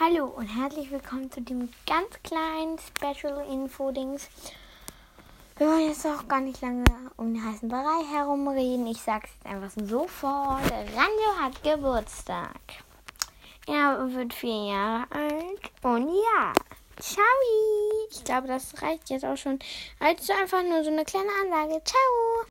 Hallo und herzlich willkommen zu dem ganz kleinen Special Info-Dings. Wir wollen jetzt auch gar nicht lange um den heißen Brei herumreden. Ich sag's jetzt einfach sofort. Ranjo hat Geburtstag. Er wird vier Jahre alt. Und ja, ciao. Ich glaube, das reicht jetzt auch schon. Also einfach nur so eine kleine Anlage. Ciao.